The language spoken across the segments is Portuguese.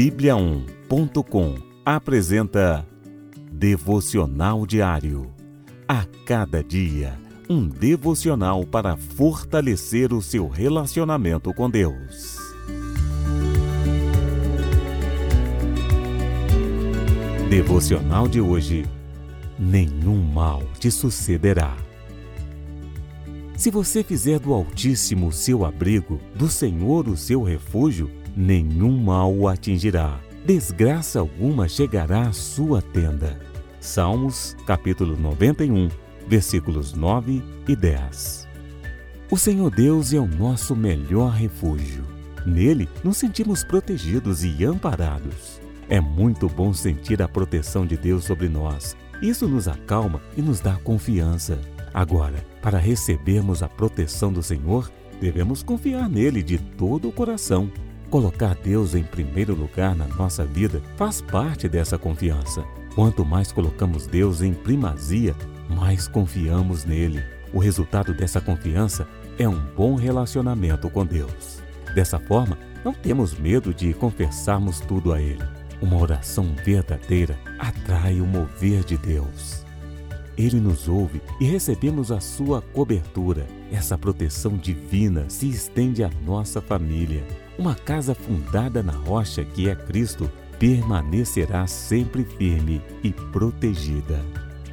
Bíblia1.com apresenta Devocional Diário. A cada dia, um devocional para fortalecer o seu relacionamento com Deus. Devocional de hoje. Nenhum mal te sucederá. Se você fizer do Altíssimo o seu abrigo, do Senhor o seu refúgio, nenhum mal o atingirá. Desgraça alguma chegará à sua tenda. Salmos, capítulo 91, versículos 9 e 10. O Senhor Deus é o nosso melhor refúgio. Nele nos sentimos protegidos e amparados. É muito bom sentir a proteção de Deus sobre nós. Isso nos acalma e nos dá confiança. Agora, para recebermos a proteção do Senhor, devemos confiar nele de todo o coração. Colocar Deus em primeiro lugar na nossa vida faz parte dessa confiança. Quanto mais colocamos Deus em primazia, mais confiamos nele. O resultado dessa confiança é um bom relacionamento com Deus. Dessa forma, não temos medo de confessarmos tudo a Ele. Uma oração verdadeira atrai o mover de Deus. Ele nos ouve e recebemos a sua cobertura. Essa proteção divina se estende à nossa família. Uma casa fundada na rocha que é Cristo permanecerá sempre firme e protegida.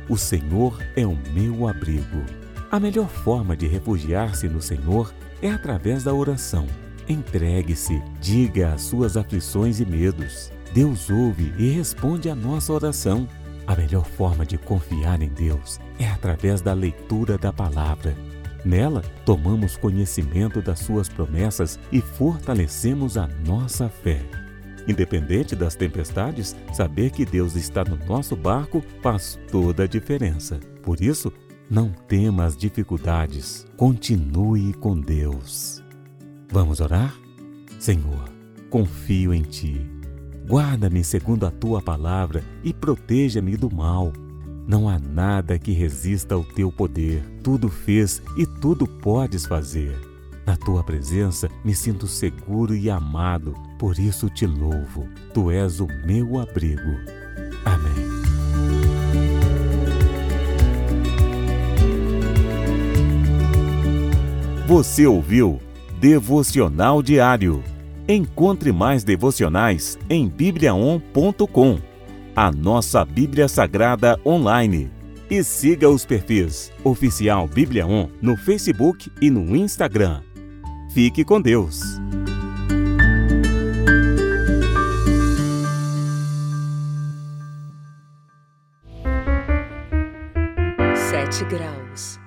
O Senhor é o meu abrigo. A melhor forma de refugiar-se no Senhor é através da oração. Entregue-se, diga as suas aflições e medos. Deus ouve e responde à nossa oração. A melhor forma de confiar em Deus é através da leitura da palavra. Nela, tomamos conhecimento das suas promessas e fortalecemos a nossa fé. Independente das tempestades, saber que Deus está no nosso barco faz toda a diferença. Por isso, não tema as dificuldades, continue com Deus. Vamos orar? Senhor, confio em Ti Guarda-me segundo a tua palavra e proteja-me do mal. Não há nada que resista ao teu poder. Tudo fez e tudo podes fazer. Na tua presença me sinto seguro e amado, por isso te louvo. Tu és o meu abrigo. Amém. Você ouviu Devocional Diário Encontre mais devocionais em bibliaon.com, a nossa Bíblia Sagrada online. E siga os perfis Oficial Bíblia On no Facebook e no Instagram. Fique com Deus! Sete graus.